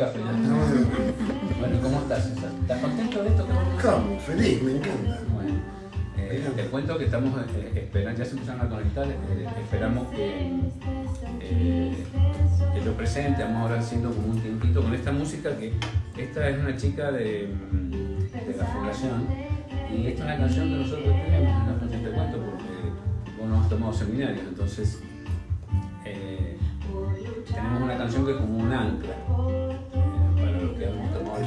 Bueno, ¿cómo estás, César? ¿Estás contento de esto? Claro, feliz, me encanta. Bueno, eh, te cuento que estamos eh, esperando, ya se empezaron a conectar, eh, esperamos que, eh, que lo presente, vamos ahora haciendo como un tiempito con esta música que esta es una chica de, mm, de la fundación y esta es una canción que nosotros tenemos en la fundación te cuento porque vos no has tomado seminarios, entonces eh, tenemos una canción que es como un ancla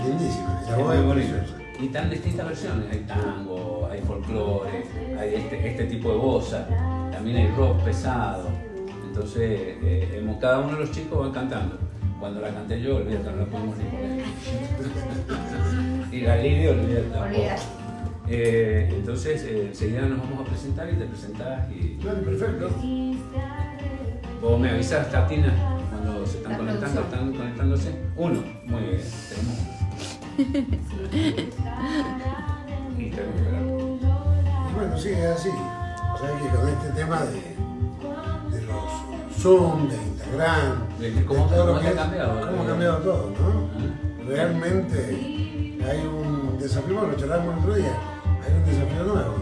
Es lindísima, la es voz muy es bonita. Y tan distintas versiones, hay tango, hay folclore, hay este, este tipo de bossa, también hay rock pesado. Entonces, eh, hemos- cada uno de los chicos va cantando. Cuando la canté yo, olvídate, no la podemos ni poner. y la Lidia, olvídate. Eh, entonces, eh, enseguida nos vamos a presentar y te presentás y Claro, perfecto. vos me avisas, Tatina, cuando se están La conectando, producción. están conectándose. Uno, muy bien, tenemos uno. Bueno, sí, es así. O sea que con este tema de, de los Zoom, de Instagram, De de cómo- todo cómo lo te que ha es- cambiado, cómo ha eh. cambiado todo, ¿no? Realmente hay un desafío, bueno, lo charlamos el otro día, hay un desafío nuevo,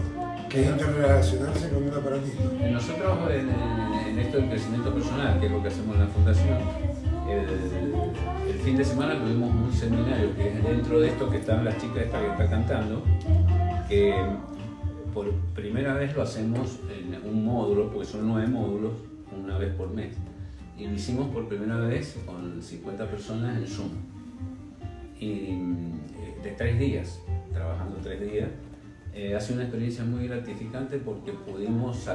que es interrelacionarse con un aparatito. Eh, Nosotros en, en- en esto del crecimiento personal, que es lo que hacemos en la fundación, el, fin de semana tuvimos un seminario que es dentro de esto que están las chicas esta que está cantando, que por primera vez lo hacemos en un módulo, porque son nueve módulos, una vez por mes. Y lo hicimos por primera vez con 50 personas en Zoom. Y eh, de tres días, trabajando tres días. Eh, ha sido una experiencia muy gratificante porque pudimos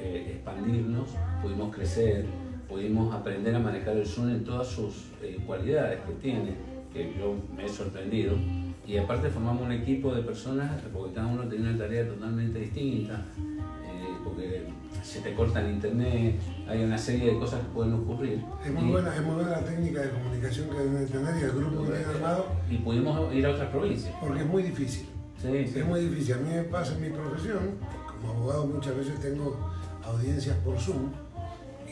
eh, expandirnos, pudimos crecer, pudimos aprender a manejar el Zoom en todas sus eh, cualidades que tiene, que yo me he sorprendido. Y aparte formamos un equipo de personas porque cada uno tenía una tarea totalmente distinta, eh, porque se te corta el internet, hay una serie de cosas que pueden ocurrir. Es muy Y- buena, es muy buena la técnica de comunicación que deben tener y el grupo que tienen armado, Y pudimos ir a otras provincias. porque es muy difícil. Sí, sí. Es muy difícil. A mí me pasa en mi profesión, como abogado muchas veces tengo audiencias por Zoom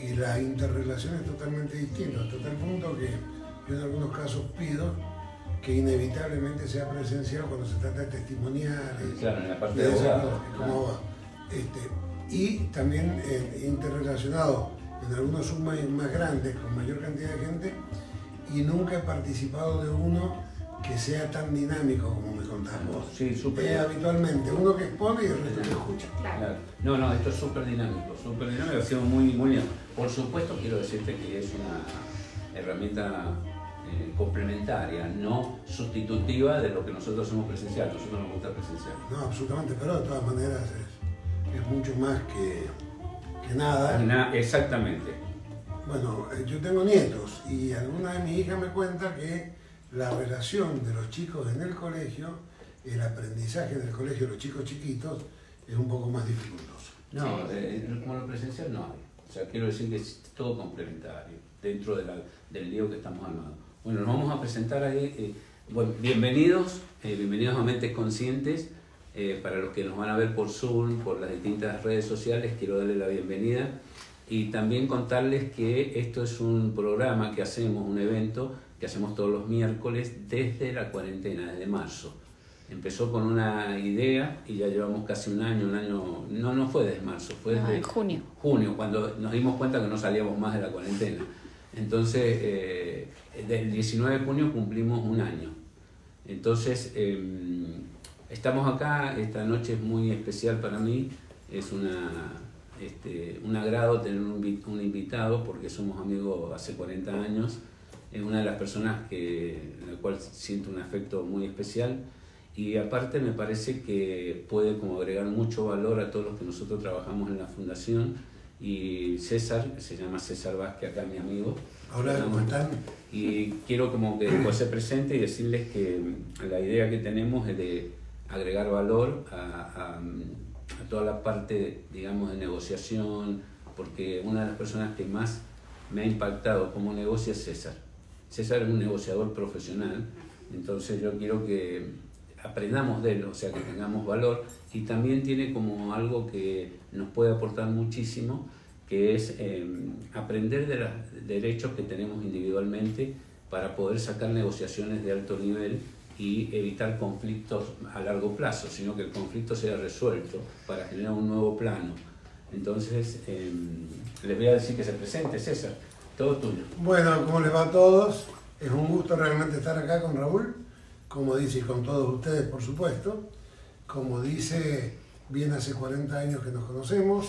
y la interrelación es totalmente distinta, hasta tal punto que yo en algunos casos pido que inevitablemente sea presencial cuando se trata de testimoniales. Claro, en la parte de de abogado. cosas, abogado. Este, y también eh, interrelacionado en algunos Zoom más, más grandes, con mayor cantidad de gente, y nunca he participado de uno que sea tan dinámico como me contás vos. Sí, súper. Eh, habitualmente, uno que expone y el resto que escucha. Claro. No, no, esto es súper dinámico, súper dinámico, ha sido muy, muy bien. Por supuesto, quiero decirte que es una herramienta eh, complementaria, no sustitutiva de lo que nosotros hacemos presencial. Nosotros nos gusta presencial. No, absolutamente, pero de todas maneras es, es mucho más que, que nada. Na- exactamente. Bueno, eh, yo tengo nietos y alguna de mis hijas me cuenta que la relación de los chicos en el colegio, el aprendizaje en el colegio de los chicos chiquitos, es un poco más dificultoso. No, eh, como lo presencial no hay. O sea, quiero decir que es todo complementario dentro de del lío que estamos armando. Bueno, nos vamos a presentar ahí. eh, bueno, bienvenidos, eh, bienvenidos a Mentes Conscientes. Eh, para los que nos van a ver por Zoom, por las distintas redes sociales, quiero darles la bienvenida y también contarles que esto es un programa que hacemos, un evento que hacemos todos los miércoles desde la cuarentena, desde marzo. Empezó con una idea y ya llevamos casi un año, un año, no, no fue desde marzo, fue desde junio. junio, cuando nos dimos cuenta que no salíamos más de la cuarentena. Entonces, eh, del 19 de junio cumplimos un año. Entonces, eh, estamos acá, esta noche es muy especial para mí, es una, este, un agrado tener un invitado porque somos amigos hace 40 años, es una de las personas que, en la cual siento un afecto muy especial y aparte me parece que puede como agregar mucho valor a todos los que nosotros trabajamos en la fundación y César, se llama César Vázquez, acá mi amigo. Ahora, ¿cómo están? Y quiero como que después se presente y decirles que la idea que tenemos es de agregar valor a, a, a toda la parte, digamos, de negociación, porque una de las personas que más me ha impactado como negocio es César. César es un negociador profesional, entonces yo quiero que aprendamos de él, o sea, que tengamos valor y también tiene como algo que nos puede aportar muchísimo, que es eh, aprender de los derechos que tenemos individualmente para poder sacar negociaciones de alto nivel y evitar conflictos a largo plazo, sino que el conflicto sea resuelto para generar un nuevo plano. Entonces, em, les voy a decir que se presente, César, todo tuyo. Bueno, ¿cómo les va a todos? Es un gusto realmente estar acá con Raúl, como dice, y con todos ustedes, por supuesto. Como dice, bien hace 40 años que nos conocemos,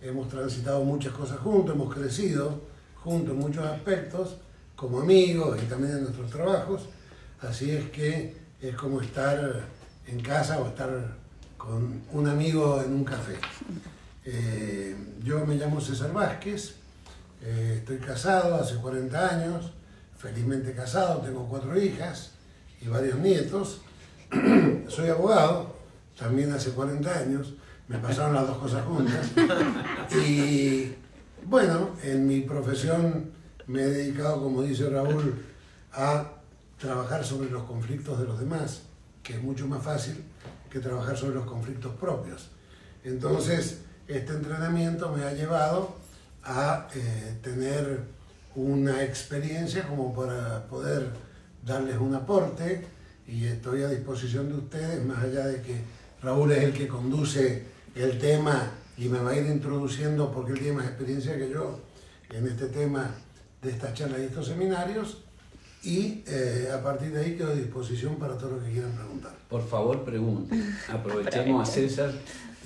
hemos transitado muchas cosas juntos, hemos crecido juntos en muchos aspectos, como amigos y también en nuestros trabajos. Así es que es como estar en casa o estar con un amigo en un café. Eh, yo me llamo César Vázquez, eh, estoy casado hace 40 años, felizmente casado, tengo cuatro hijas y varios nietos. Soy abogado, también hace 40 años, me pasaron las dos cosas juntas. Y bueno, en mi profesión me he dedicado, como dice Raúl, a trabajar sobre los conflictos de los demás, que es mucho más fácil que trabajar sobre los conflictos propios. Entonces, este entrenamiento me ha llevado a eh, tener una experiencia como para poder darles un aporte y estoy a disposición de ustedes, más allá de que Raúl es el que conduce el tema y me va a ir introduciendo porque él tiene más experiencia que yo en este tema de estas charlas y estos seminarios y eh, a partir de ahí quedo a disposición para todo lo que quieran preguntar. Por favor, pregunten. Aprovechemos a César.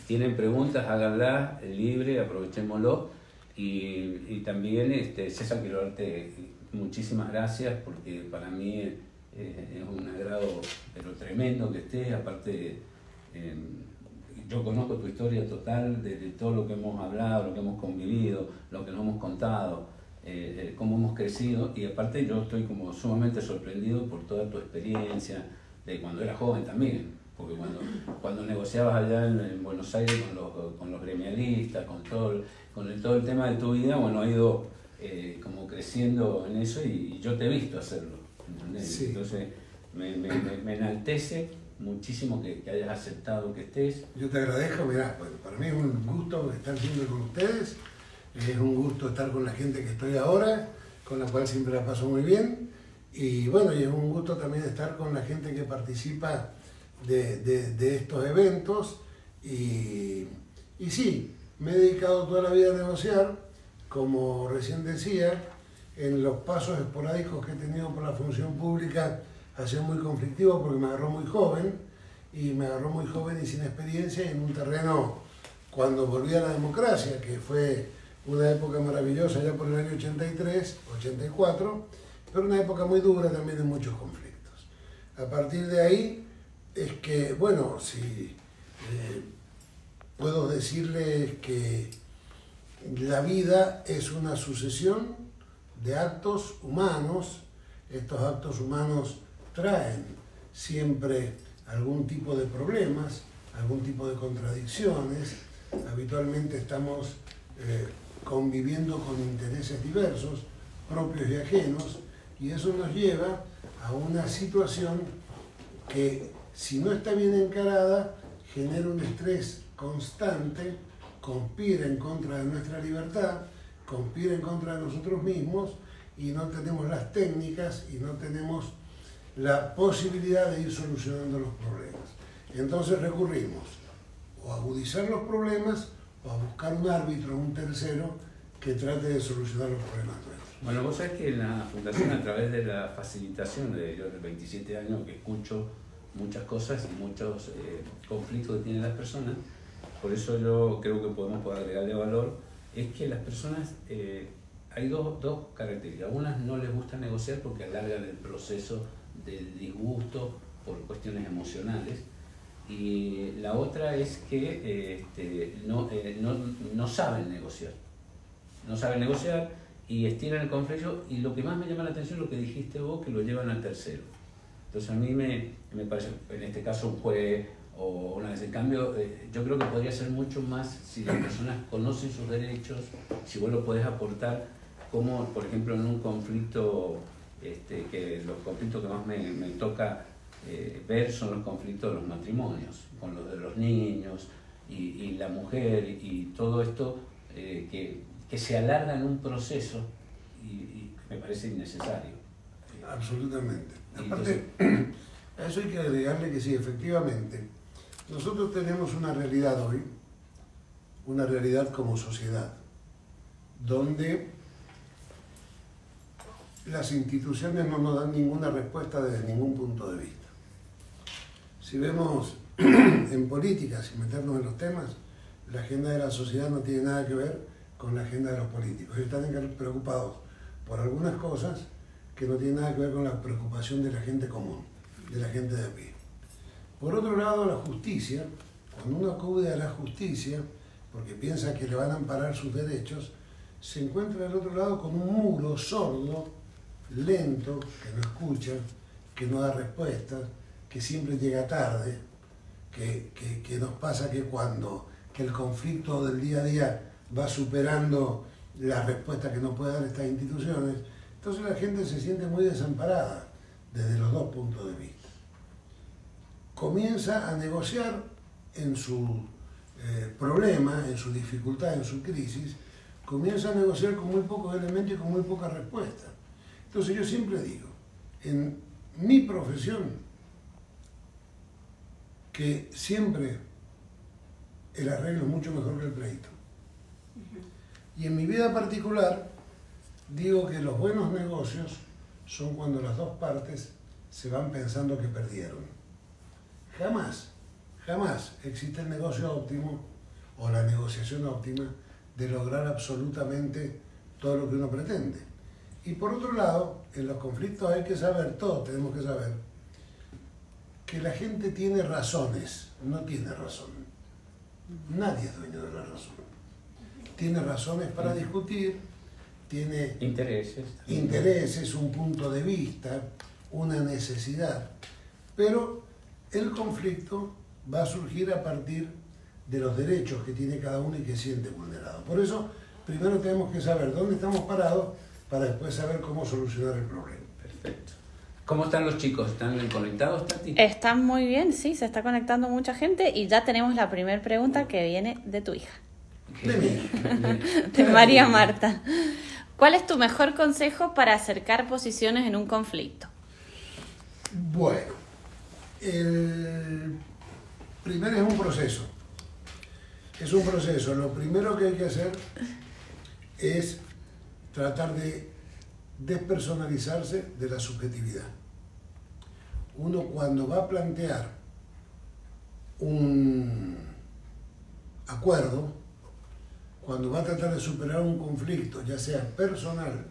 Tienen preguntas, háganlas libre, aprovechémoslo. Y, y, también, este, César, quiero darte muchísimas gracias porque para mí eh, es un agrado, pero tremendo que estés. Aparte, eh, yo conozco tu historia total de, todo lo que hemos hablado, lo que hemos convivido, lo que nos hemos contado. Eh, eh, cómo hemos crecido y aparte yo estoy como sumamente sorprendido por toda tu experiencia de cuando eras joven también, porque cuando, cuando negociabas allá en, Buenos Aires con los, con los gremialistas, con todo, con todo el tema de tu vida, bueno, ha ido eh, como creciendo en eso y, yo te he visto hacerlo, Entonces me, me, me, enaltece muchísimo que, que, hayas aceptado que estés. Yo te agradezco, mira, para mí es un gusto estar siempre con ustedes es un gusto estar con la gente que estoy ahora, con la cual siempre la paso muy bien. Y bueno, y es un gusto también estar con la gente que participa de, de, estos eventos. Y, y sí, me he dedicado toda la vida a negociar, como recién decía, en los pasos esporádicos que he tenido por la función pública ha sido muy conflictivo porque me agarró muy joven y me agarró muy joven y sin experiencia en un terreno cuando volví a la democracia, que fue una época maravillosa ya por el año 83, 84, pero una época muy dura también de muchos conflictos. A partir de ahí es que, bueno, si eh, puedo decirles que la vida es una sucesión de actos humanos, estos actos humanos traen siempre algún tipo de problemas, algún tipo de contradicciones, habitualmente estamos eh, conviviendo con intereses diversos, propios y ajenos, y eso nos lleva a una situación que si no está bien encarada genera un estrés constante, conspira en contra de nuestra libertad, conspira en contra de nosotros mismos y no tenemos las técnicas y no tenemos la posibilidad de ir solucionando los problemas. Entonces recurrimos o a agudizar los problemas o a buscar un árbitro, un tercero, que trate de solucionar los problemas nuestros. Bueno, vos sabés que en la Fundación, a través de la facilitación de de 27 años que escucho muchas cosas y muchos eh, conflictos que tienen las personas, por eso yo creo que podemos poder agregarle valor, es que las personas, eh, hay dos, dos características. Unas no les gusta negociar porque alargan el proceso del disgusto por cuestiones emocionales y la otra es que este, no, eh, no, no, saben negociar. No saben negociar y estiran el conflicto y lo que más me llama la atención es lo que dijiste vos, que lo llevan al tercero. Entonces a mí me, me parece, en este caso un juez o una vez en cambio, eh, yo creo que podría ser mucho más si las personas conocen sus derechos, si vos lo podés aportar, como por ejemplo en un conflicto, este, que los conflictos que más me, me toca eh, ver son los conflictos de los matrimonios, con los de los niños y, la mujer y todo esto eh, que, que, se alarga en un proceso y, me parece innecesario. absolutamente. Y Aparte, a eso hay que agregarle que sí, efectivamente, nosotros tenemos una realidad hoy, una realidad como sociedad, donde las instituciones no nos dan ninguna respuesta desde ningún punto de vista. Si vemos en política, sin meternos en los temas, la agenda de la sociedad no tiene nada que ver con la agenda de los políticos. Ellos están preocupados por algunas cosas que no tienen nada que ver con la preocupación de la gente común, de la gente de a pie. Por otro lado, la justicia, cuando uno acude a la justicia, porque piensa que le van a amparar sus derechos, se encuentra del otro lado con un muro sordo, lento, que no escucha, que no da respuestas, que siempre llega tarde, que, que, nos pasa que cuando que el conflicto del día a día va superando la respuesta que nos puede dar estas instituciones, entonces la gente se siente muy desamparada desde los dos puntos de vista. Comienza a negociar en su eh, problema, en su dificultad, en su crisis, comienza a negociar con muy pocos elementos y con muy poca respuesta. Entonces yo siempre digo, en mi profesión que siempre el arreglo es mucho mejor que el pleito. Y en mi vida particular digo que los buenos negocios son cuando las dos partes se van pensando que perdieron. Jamás, jamás existe el negocio óptimo o la negociación óptima de lograr absolutamente todo lo que uno pretende. Y por otro lado, en los conflictos hay que saber, todos tenemos que saber, que la gente tiene razones, no tiene razón. Nadie es dueño de la razón. Tiene razones para discutir, tiene intereses, intereses, un punto de vista, una necesidad. Pero el conflicto va a surgir a partir de los derechos que tiene cada uno y que siente vulnerado. Por eso, primero tenemos que saber dónde estamos parados para después saber cómo solucionar el problema. Perfecto. ¿Cómo están los chicos? ¿Están conectados, Tati? Están muy bien, sí, se está conectando mucha gente y ya tenemos la primera pregunta que viene de tu hija. De de María Marta. ¿Cuál es tu mejor consejo para acercar posiciones en un conflicto? Bueno, el primero es un proceso. Es un proceso. Lo primero que hay que hacer es tratar de despersonalizarse de la subjetividad. Uno cuando va a plantear un acuerdo, cuando va a tratar de superar un conflicto, ya sea personal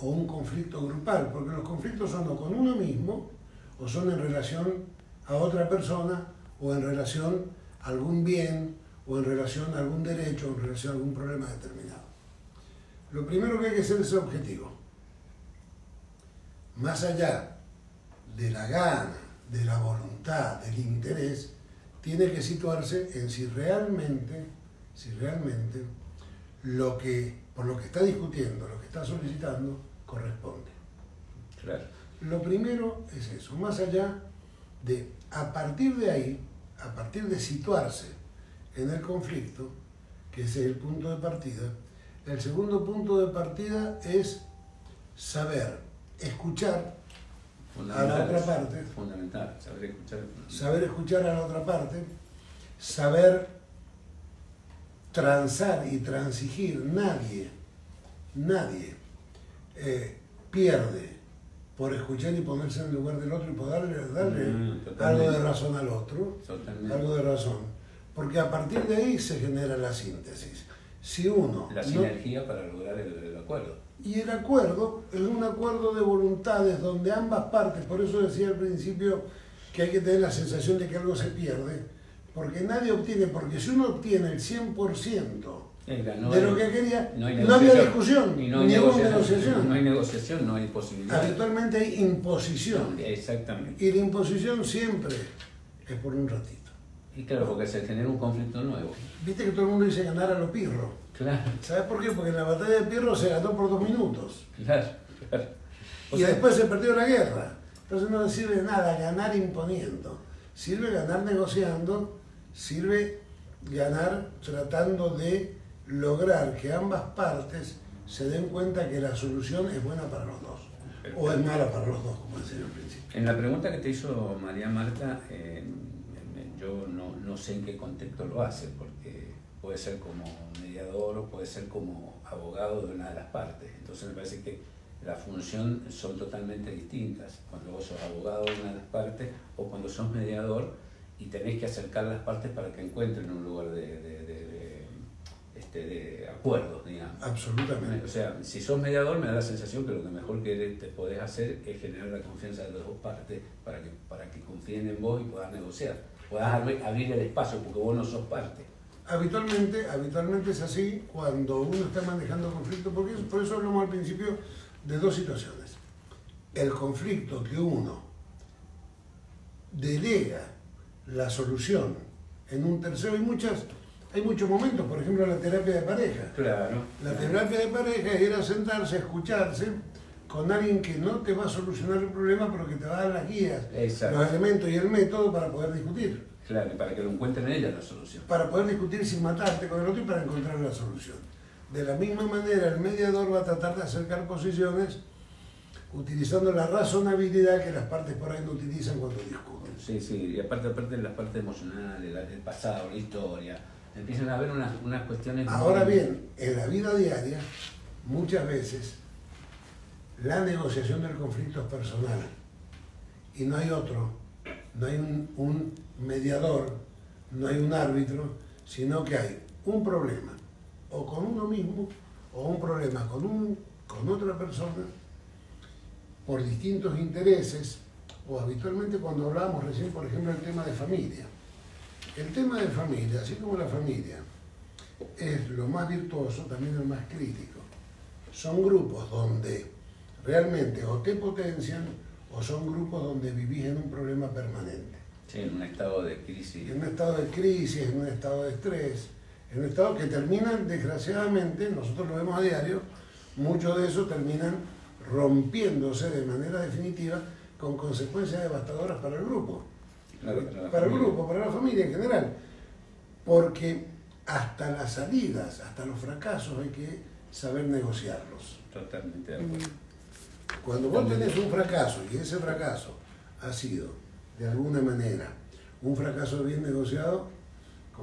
o un conflicto grupal, porque los conflictos son con uno mismo o son en relación a otra persona o en relación a algún bien o en relación a algún derecho o en relación a algún problema determinado. Lo primero que hay que hacer es objetivo más allá de la gana, de la voluntad, del interés, tiene que situarse en si realmente, si realmente lo que, por lo que está discutiendo, lo que está solicitando, corresponde. Lo primero es eso, más allá de, a partir de ahí, a partir de situarse en el conflicto, que ese es el punto de partida, el segundo punto de partida es saber escuchar a la otra parte. Fundamental, saber escuchar. Saber escuchar a la otra parte, saber transar y transigir. Nadie, nadie eh, pierde por escuchar y ponerse en el lugar del otro y poder darle, mm, algo de razón al otro. Algo de razón. Porque a partir de ahí se genera la síntesis. Si uno. La sinergia para lograr el acuerdo. Y el acuerdo es un acuerdo de voluntades donde ambas partes, por eso decía al principio que hay que tener la sensación de que algo se pierde, porque nadie obtiene, porque si uno obtiene el 100% de lo que quería, no, había discusión, ni, no hay negociación, No hay negociación, no hay posibilidad. Habitualmente hay imposición. Exactamente. Y la imposición siempre es por un ratito. Y claro, porque se genera un conflicto nuevo. Viste que todo el mundo dice ganar a lo pirro. Claro. ¿Sabes por qué? Porque en la batalla de Pirro se ganó por dos minutos. Claro, y después se perdió la guerra. Entonces no sirve nada ganar imponiendo. Sirve ganar negociando, sirve ganar tratando de lograr que ambas partes se den cuenta que la solución es buena para los dos. o es mala para los dos, como decía al principio. En la pregunta que te hizo María Marta, eh, yo no, no, sé en qué contexto lo hace, porque puede ser como mediador o puede ser como abogado de una de las partes. Entonces me parece que la función son totalmente distintas. Cuando vos sos abogado de una de las partes o cuando sos mediador y tenés que acercar las partes para que encuentren un lugar de, este, de acuerdos, digamos. Absolutamente. O sea, si sos mediador me da la sensación que lo que mejor que te podés hacer es generar la confianza de las dos partes para que, para que confíen en vos y puedas negociar. Puedas abrir el espacio porque vos no sos parte. Habitualmente, habitualmente es así cuando uno está manejando conflictos, porque por eso hablamos al principio de dos situaciones. El conflicto que uno delega la solución en un tercero, hay muchas, hay muchos momentos, por ejemplo la terapia de pareja. Claro. La terapia de pareja era sentarse, escucharse con alguien que no te va a solucionar el problema, pero que te va a dar las guías, los elementos y el método para poder discutir. Claro, para que lo encuentren ella la solución. Para poder discutir sin matarte con el otro y para encontrar la solución. De la misma manera, el mediador va a tratar de acercar posiciones utilizando la razonabilidad que las partes por ahí no utilizan cuando discuten. Sí, sí, y aparte, aparte de las partes emocionales, el pasado, la historia, empiezan a haber unas, cuestiones... Ahora bien, en la vida diaria, muchas veces, la negociación del conflicto es personal y no hay otro, no hay un, un mediador, no hay un árbitro, sino que hay un problema o con uno mismo o un problema con, un, con otra persona por distintos intereses o habitualmente cuando hablábamos recién, por ejemplo, el tema de familia. El tema de familia, así como la familia, es lo más virtuoso, también lo más crítico. Son grupos donde realmente o te potencian o son grupos donde vivís en un problema permanente. Sí, en un estado de crisis. En un estado de crisis, en un estado de estrés, en un estado que terminan, desgraciadamente, nosotros lo vemos a diario, muchos de esos terminan rompiéndose de manera definitiva con consecuencias devastadoras para el grupo. Para, el grupo, para la familia en general. Porque hasta las salidas, hasta los fracasos hay que saber negociarlos. Totalmente de acuerdo. Cuando vos tenés un fracaso y ese fracaso ha sido, de alguna manera, un fracaso bien negociado,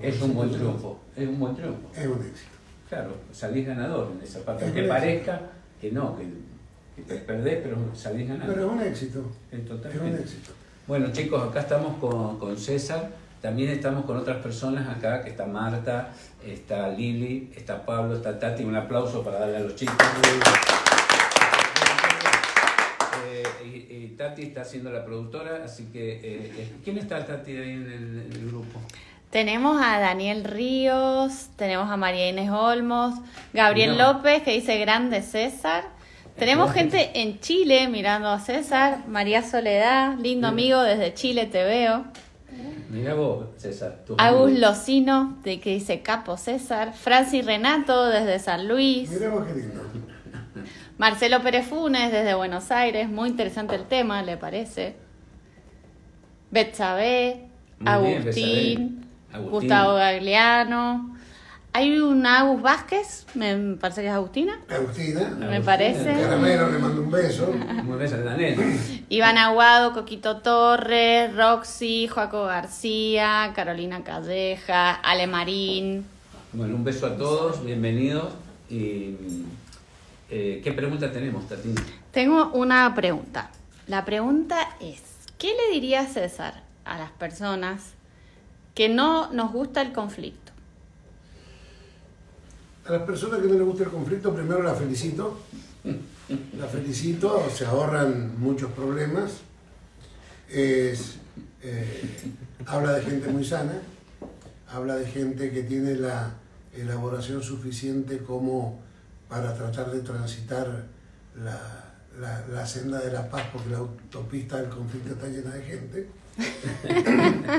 es un buen triunfo. Es un buen triunfo. Es un éxito. Claro, salís ganador en esa parte. Que parezca que no, que, te perdés, pero salís ganador. Pero es un éxito. Es totalmente. un éxito. Bueno, chicos, acá estamos con, con César. También estamos con otras personas acá, que está Marta, está Lili, está Pablo, está Tati. Un aplauso para darle a los chicos. Eh, y, Tati está siendo la productora, así que... Eh, eh, ¿Quién está Tati ahí en el grupo? Tenemos a Daniel Ríos, tenemos a María Inés Olmos, Gabriel López que dice grande César. Tenemos gente en Chile mirando a César, María Soledad, lindo amigo desde Chile te veo. Mira vos, César. Agus Locino, de que dice Capo César. Francis Renato desde San Luis. Mira vos qué lindo. Marcelo Pérez Funes desde Buenos Aires, muy interesante el tema, ¿le parece? Betsabe, Agustín. Gustavo Gagliano. Hay un Agus Vázquez, me parece que es Agustina. Agustina. Me parece. Caramelo, le mando un beso. Un beso Daniel. Iván Aguado, Coquito Torres, Roxy, Joaco García, Carolina Calleja, Ale Marín. Bueno, un beso a todos, bienvenidos. Y, eh, ¿Qué pregunta tenemos, Tatín? Tengo una pregunta. La pregunta es, ¿qué le diría César a las personas que no nos gusta el conflicto? A las personas que no les gusta el conflicto, primero la felicito. La felicito, se ahorran muchos problemas. Es, eh, habla de gente muy sana, habla de gente que tiene la elaboración suficiente como para tratar de transitar la, la senda de la paz, porque la autopista del conflicto está llena de gente.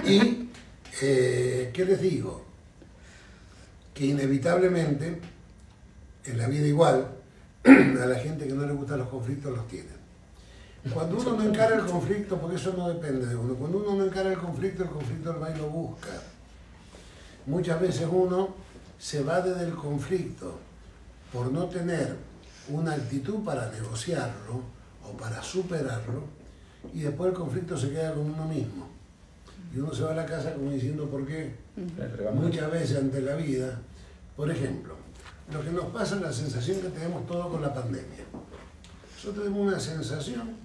y eh, ¿Qué les digo? Que inevitablemente, en la vida igual, a la gente que no le gustan los conflictos los tienen. Cuando uno no encara el conflicto, porque eso no depende de uno, cuando uno no encara el conflicto, el conflicto va y lo busca. Muchas veces uno se va desde el conflicto por no tener una actitud para negociarlo o para superarlo, y después el conflicto se queda con uno mismo. Y uno se va a la casa como diciendo por qué. Muchas veces ante la vida, por ejemplo, lo que nos pasa es la sensación que tenemos todos con la pandemia. Nosotros tenemos una sensación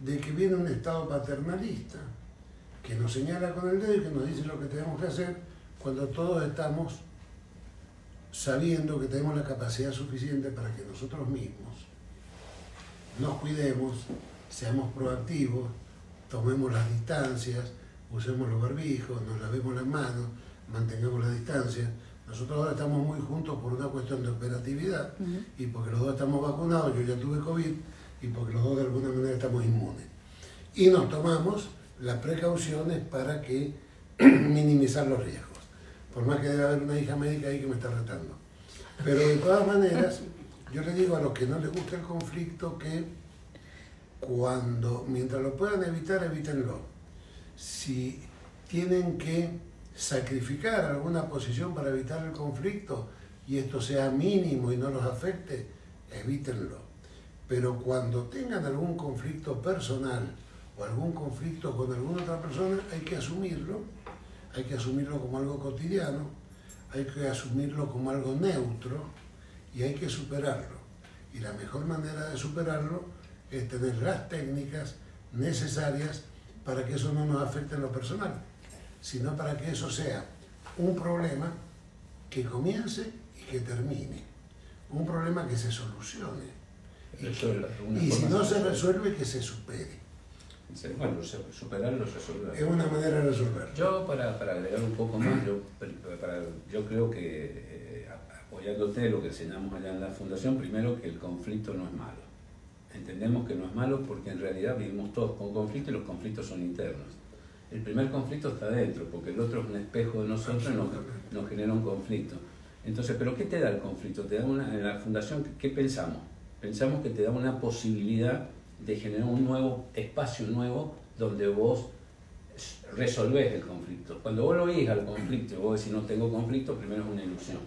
de que viene un estado paternalista que nos señala con el dedo y que nos dice lo que tenemos que hacer cuando todos estamos sabiendo que tenemos la capacidad suficiente para que nosotros mismos nos cuidemos, seamos proactivos, tomemos las distancias, usemos los barbijos, nos lavemos las manos, mantengamos la distancia. Nosotros ahora estamos muy juntos por una cuestión de operatividad y porque los dos estamos vacunados, yo ya tuve COVID y porque los dos de alguna manera estamos inmunes. Y nos tomamos las precauciones para que minimizar los riesgos. Por más que debe haber una hija médica ahí que me está retando. Pero de todas maneras, yo le digo a los que no les gusta el conflicto que cuando, mientras lo puedan evitar, evítenlo. Si tienen que sacrificar alguna posición para evitar el conflicto y esto sea mínimo y no los afecte, evítenlo. Pero cuando tengan algún conflicto personal o algún conflicto con alguna otra persona, hay que asumirlo, hay que asumirlo como algo cotidiano, hay que asumirlo como algo neutro y hay que superarlo. Y la mejor manera de superarlo es tener las técnicas necesarias para que eso no nos afecte en lo personal, sino para que eso sea un problema que comience y que termine, un problema que se solucione. Y, si no se resuelve, que se supere. Bueno, superarlo, resolverlo. Es una manera de resolverlo. Yo, para, para agregar un poco más, yo, yo creo que, eh, apoyándote lo que enseñamos allá en la Fundación, primero que el conflicto no es malo entendemos que no es malo porque en realidad vivimos todos con conflicto y los conflictos son internos. El primer conflicto está dentro, porque el otro es un espejo de nosotros y nos, nos genera un conflicto. Entonces, ¿pero qué te da el conflicto? Te da una, en la fundación, ¿qué pensamos? Pensamos que te da una posibilidad de generar un nuevo espacio nuevo donde vos resolvés el conflicto. Cuando vos lo oís al conflicto y vos decís no tengo conflicto, primero es una ilusión.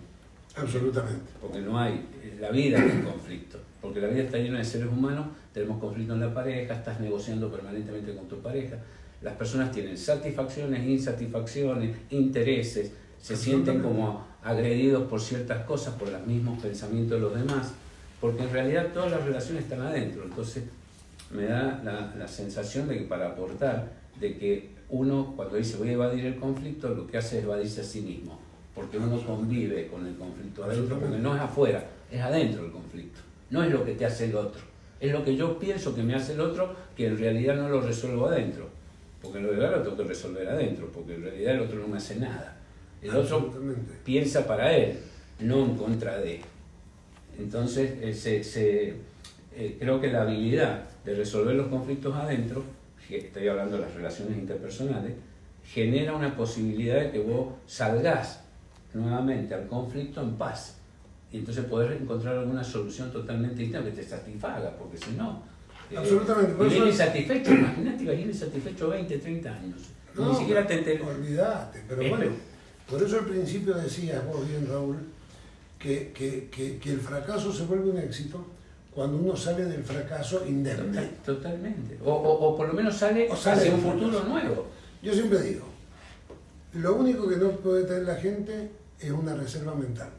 Absolutamente. Porque no hay, la vida es un conflicto porque la vida está llena de seres humanos, tenemos conflicto en la pareja, estás negociando permanentemente con tu pareja, las personas tienen satisfacciones, insatisfacciones, intereses, se sienten como agredidos por ciertas cosas, por los mismos pensamientos de los demás, porque en realidad todas las relaciones están adentro, entonces me da la, la sensación de que para aportar, de que uno cuando dice voy a evadir el conflicto, lo que hace es evadirse a sí mismo, porque uno convive con el conflicto adentro, porque no es afuera, es adentro el conflicto. No es lo que te hace el otro. Es lo que yo pienso que me hace el otro, que en realidad no lo resuelvo adentro. Porque en realidad lo tengo que resolver adentro, porque en realidad el otro no me hace nada. El otro piensa para él, no en contra de. Entonces, eh, eh, creo que la habilidad de resolver los conflictos adentro, estoy hablando de las relaciones interpersonales, genera una posibilidad de que vos salgas nuevamente al conflicto en paz y entonces poder encontrar alguna solución totalmente distinta que te satisfaga, porque si no, eh, Absolutamente. Por viene insatisfecho, imagínate que insatisfecho 20, 30 años. Ni siquiera te enteras. Olvídate, pero bueno, por eso al principio decías vos bien, Raúl, que, que, que, que, el fracaso se vuelve un éxito cuando uno sale del fracaso indemne. Totalmente. O, o, o por lo menos sale, o sale hacia un futuro nuevo. Yo siempre digo, lo único que no puede tener la gente es una reserva mental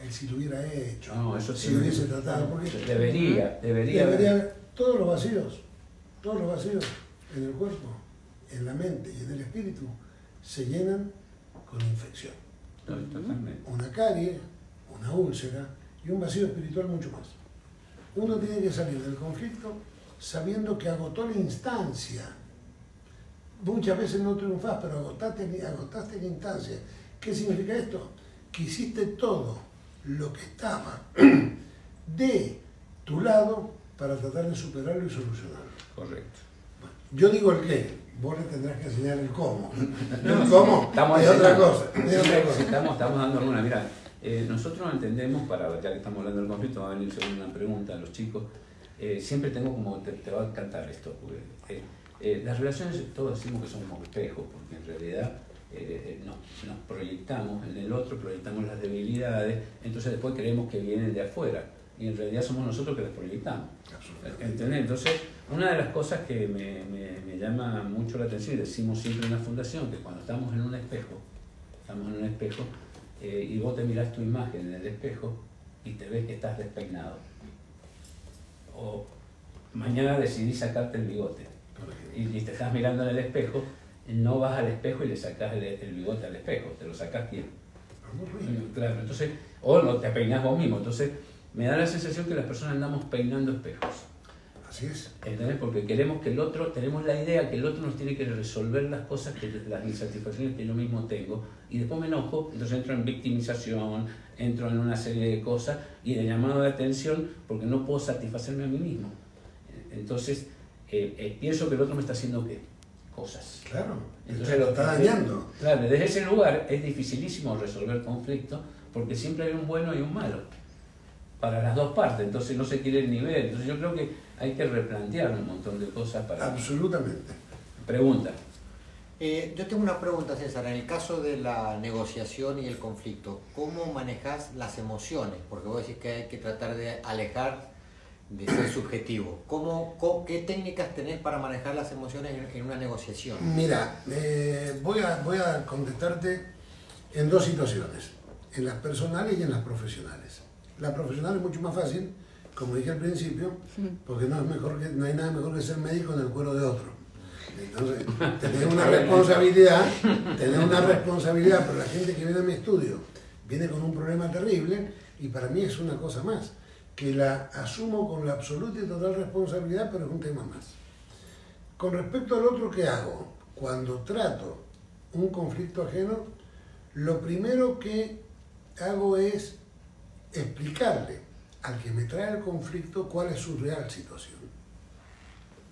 él si lo hubiera hecho, no, eso si lo hubiese tratado. Porque debería, debería, debería haber todos los vacíos, todos los vacíos en el cuerpo, en la mente y en el espíritu se llenan con infección. Totalmente. Una carie, una úlcera y un vacío espiritual mucho más. Uno tiene que salir del conflicto sabiendo que agotó la instancia. Muchas veces no triunfás, pero agotaste, agotaste la instancia. ¿Qué significa esto? Que hiciste todo lo que estaba de tu lado para tratar de superarlo y solucionarlo. Correcto. yo digo el qué, vos le tendrás que enseñar el cómo. el cómo estamos es otra cosa. Estamos, estamos dando alguna, mira, eh, nosotros entendemos, para, ya que estamos hablando del conflicto, va a venir según una pregunta a los chicos, eh, siempre tengo como, te, va a encantar esto, porque, eh, las relaciones, todos decimos que son como espejos, porque en realidad eh, nos, proyectamos en el otro, proyectamos las debilidades, entonces después creemos que vienen de afuera. y en realidad somos nosotros que las proyectamos. ¿Entendés? Entonces, una de las cosas que me, me, me, llama mucho la atención y decimos siempre en la fundación, que cuando estamos en un espejo, estamos en un espejo eh, y vos te mirás tu imagen en el espejo y te ves que estás despeinado. O mañana decidís sacarte el bigote y, te estás mirando en el espejo, no vas al espejo y le sacas el, el bigote al espejo, te lo sacas bien. Claro, entonces, o no te peinas vos mismo. Entonces, me da la sensación que las personas andamos peinando espejos. Así es. ¿Entendés? Porque queremos que el otro, tenemos la idea que el otro nos tiene que resolver las cosas, que las insatisfacciones que yo mismo tengo, y después me enojo, entonces entro en victimización, entro en una serie de cosas y de llamado de atención porque no puedo satisfacerme a mí mismo. Entonces, eh, eh, pienso que el otro me está haciendo qué? Cosas. Claro, entonces lo está dañando. Claro, desde ese lugar es dificilísimo resolver conflictos porque siempre hay un bueno y un malo para las dos partes, entonces no se quiere ni ver. Entonces yo creo que hay que replantear un montón de cosas para... Absolutamente. Pregunta. Eh, yo tengo una pregunta, César. En el caso de la negociación y el conflicto, ¿cómo manejas las emociones? Porque vos decís que hay que tratar de alejar de ser subjetivo. ¿Cómo, ¿Qué técnicas tenés para manejar las emociones en, una negociación? Mira, eh, voy, a, voy a contestarte en dos situaciones, en las personales y en las profesionales. La profesional es mucho más fácil, como dije al principio, porque no, es mejor que, no hay nada mejor que ser médico en el cuero de otro. Entonces, tener una responsabilidad, tener una responsabilidad, pero la gente que viene a mi estudio viene con un problema terrible y para mí es una cosa más que la asumo con la absoluta y total responsabilidad, pero es un tema más. Con respecto al otro que hago, cuando trato un conflicto ajeno, lo primero que hago es explicarle al que me trae el conflicto cuál es su real situación.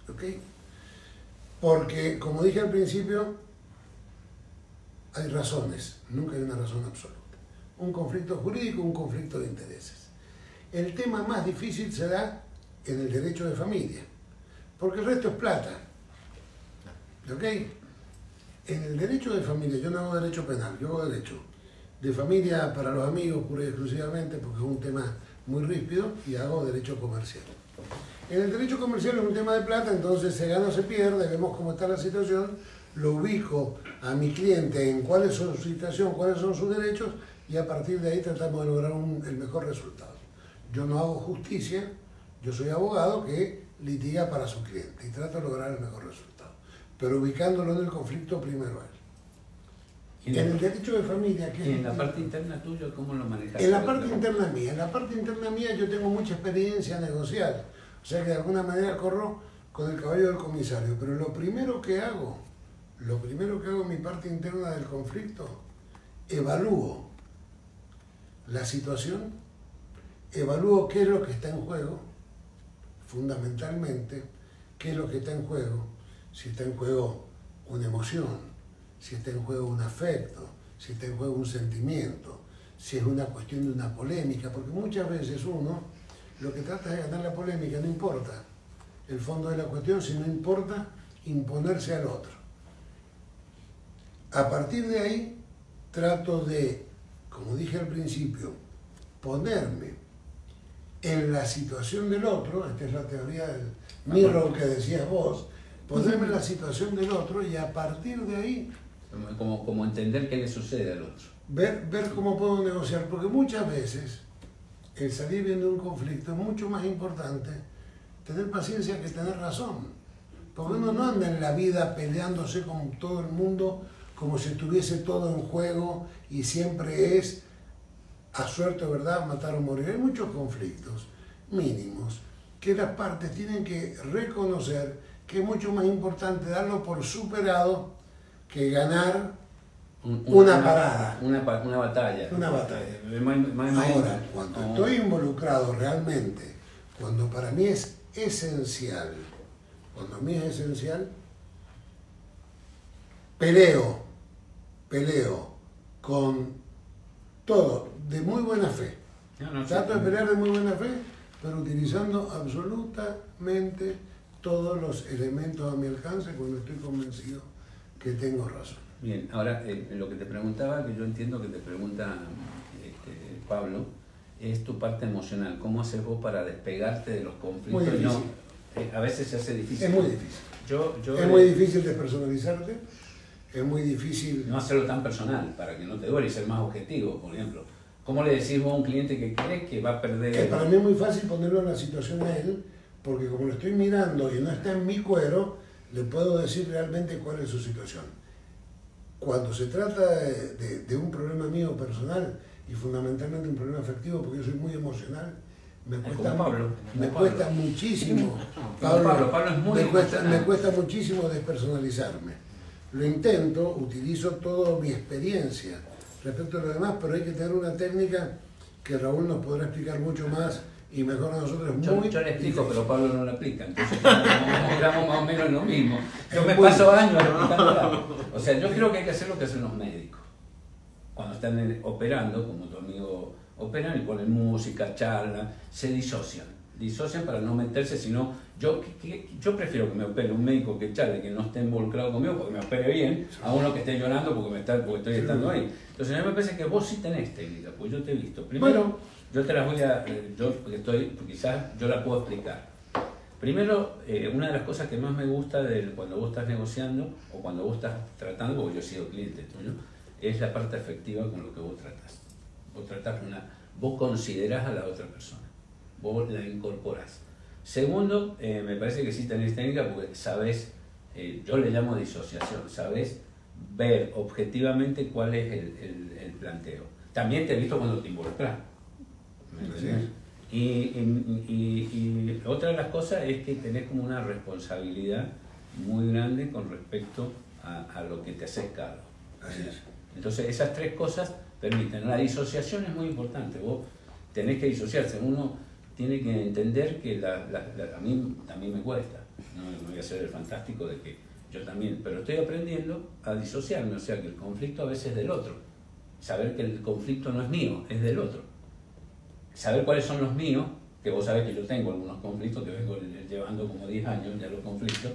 ¿Ok? Porque, como dije al principio, hay razones, nunca hay una razón absoluta. Un conflicto jurídico, un conflicto de intereses. El tema más difícil será en el derecho de familia, porque el resto es plata. ¿Ok? En el derecho de familia, yo no hago derecho penal, yo hago derecho de familia para los amigos pura y exclusivamente porque es un tema muy ríspido y hago derecho comercial. En el derecho comercial es un tema de plata, entonces se gana o se pierde, vemos cómo está la situación, lo ubico a mi cliente en cuál es su situación, cuáles son sus derechos y a partir de ahí tratamos de lograr el mejor resultado. Yo no hago justicia, yo soy abogado que litiga para su cliente y trata de lograr el mejor resultado, pero ubicándolo en el conflicto primero él. En el derecho de familia, ¿qué ¿Y en la parte interna tuya cómo lo manejas? En la parte interna mía, en la parte interna mía yo tengo mucha experiencia negocial, o sea que de alguna manera corro con el caballo del comisario, pero lo primero que hago, lo primero que hago en mi parte interna del conflicto, evalúo la situación evalúo qué es lo que está en juego, fundamentalmente, qué es lo que está en juego, si está en juego una emoción, si está en juego un afecto, si está en juego un sentimiento, si es una cuestión de una polémica, porque muchas veces uno lo que trata de ganar la polémica, no importa el fondo de la cuestión, sino importa imponerse al otro. A partir de ahí, trato de, como dije al principio, ponerme en la situación del otro, esta es la teoría del mirror que decías vos, ponerme en la situación del otro y a partir de ahí... Como, como entender qué le sucede al otro. Ver, ver cómo puedo negociar, porque muchas veces el salir viendo un conflicto es mucho más importante tener paciencia que tener razón. Porque uno no anda en la vida peleándose con todo el mundo como si estuviese todo en juego y siempre es a suerte verdad matar o morir. Hay muchos conflictos mínimos que las partes tienen que reconocer que es mucho más importante darlo por superado que ganar una, parada. Una, batalla. Una batalla. Ahora, cuando estoy involucrado realmente, cuando para mí es esencial, cuando a mí es esencial, peleo, peleo con todo de muy buena fe. Trato de pelear de muy buena fe, pero utilizando absolutamente todos los elementos a mi alcance cuando estoy convencido que tengo razón. Bien, ahora eh, lo que te preguntaba, que yo entiendo que te pregunta este, Pablo, es tu parte emocional. ¿Cómo haces vos para despegarte de los conflictos? Muy difícil. No, eh, a veces se hace difícil. Es muy difícil. Yo, yo, Es muy difícil despersonalizarte, es muy difícil... No hacerlo tan personal, para que no te duele y ser más objetivo, por ejemplo. ¿Cómo le decís vos a un cliente que cree que va a perder... Que para mí es muy fácil ponerlo en la situación a él, porque como lo estoy mirando y no está en mi cuero, le puedo decir realmente cuál es su situación. Cuando se trata de, de- de un problema mío personal y fundamentalmente un problema afectivo, porque yo soy muy emocional, me Es cuesta, Pablo, me como cuesta Pablo. muchísimo. Pablo, Pablo es muy me, cuesta, me cuesta muchísimo despersonalizarme. Lo intento, utilizo toda mi experiencia respecto a lo demás, pero hay que tener una técnica que Raúl nos podrá explicar mucho más y mejor a nosotros. Es Yo, muy yo le explico, difícil. pero Pablo no lo aplica. Entonces, estamos más o menos en lo mismo. Yo me paso años. O sea, yo creo que hay que hacer lo que hacen los médicos. Cuando están operando, como tu amigo operan y ponen música, charla, se disocian. Disocian para no meterse, sino yo, que- yo prefiero que me opere un médico que charle, que no esté involucrado conmigo, porque me opere bien, a uno que esté llorando porque, me está, porque estoy estando ahí. Entonces a mí me parece que vos sí tenés técnica, pues yo te he visto. Primero, yo te las voy a, eh, yo porque estoy, quizás yo la puedo explicar. Primero, eh, una de las cosas que más me gusta de cuando vos estás negociando o cuando vos estás tratando, porque yo he sido cliente tuyo, es la parte afectiva con lo que vos tratás. Vos tratás una, vos considerás a la otra persona, vos la incorporás. Segundo, eh, me parece que sí tenés técnica porque sabés, eh, yo le llamo disociación, sabés ver objetivamente cuál es el, el- el planteo. También te he visto cuando te involucras. Y, y- y- y otra de las cosas es que tenés como una responsabilidad muy grande con respecto a, a lo que te haces cargo. Así es. Entonces esas tres cosas permiten. La disociación es muy importante. Vos tenés que disociarse. Uno tiene que entender que la, la- la- a mí también me cuesta. No, no voy a ser el fantástico de que yo también, pero estoy aprendiendo a disociarme. O sea que el conflicto a veces es del otro. Saber que el conflicto no es mío, es del otro saber cuáles son los míos, que vos sabés que yo tengo algunos conflictos, que vengo llevando como 10 años ya los conflictos,